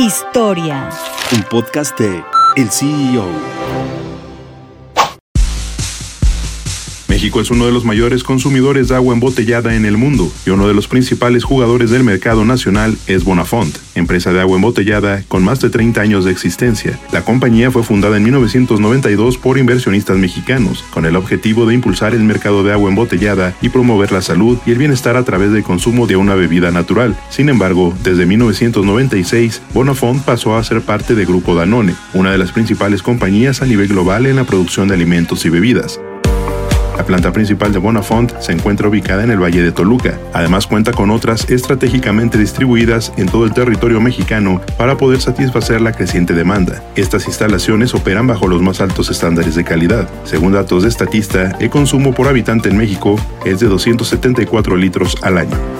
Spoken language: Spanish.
Historia. Un podcast de El CEO. México es uno de los mayores consumidores de agua embotellada en el mundo y uno de los principales jugadores del mercado nacional es Bonafont, empresa de agua embotellada con más de 30 años de existencia. La compañía fue fundada en 1992 por inversionistas mexicanos, con el objetivo de impulsar el mercado de agua embotellada y promover la salud y el bienestar a través del consumo de una bebida natural. Sin embargo, desde 1996, Bonafont pasó a ser parte de Grupo Danone, una de las principales compañías a nivel global en la producción de alimentos y bebidas. La planta principal de Bonafont se encuentra ubicada en el Valle de Toluca. Además cuenta con otras estratégicamente distribuidas en todo el territorio mexicano para poder satisfacer la creciente demanda. Estas instalaciones operan bajo los más altos estándares de calidad. Según datos de Estatista, el consumo por habitante en México es de 274 litros al año.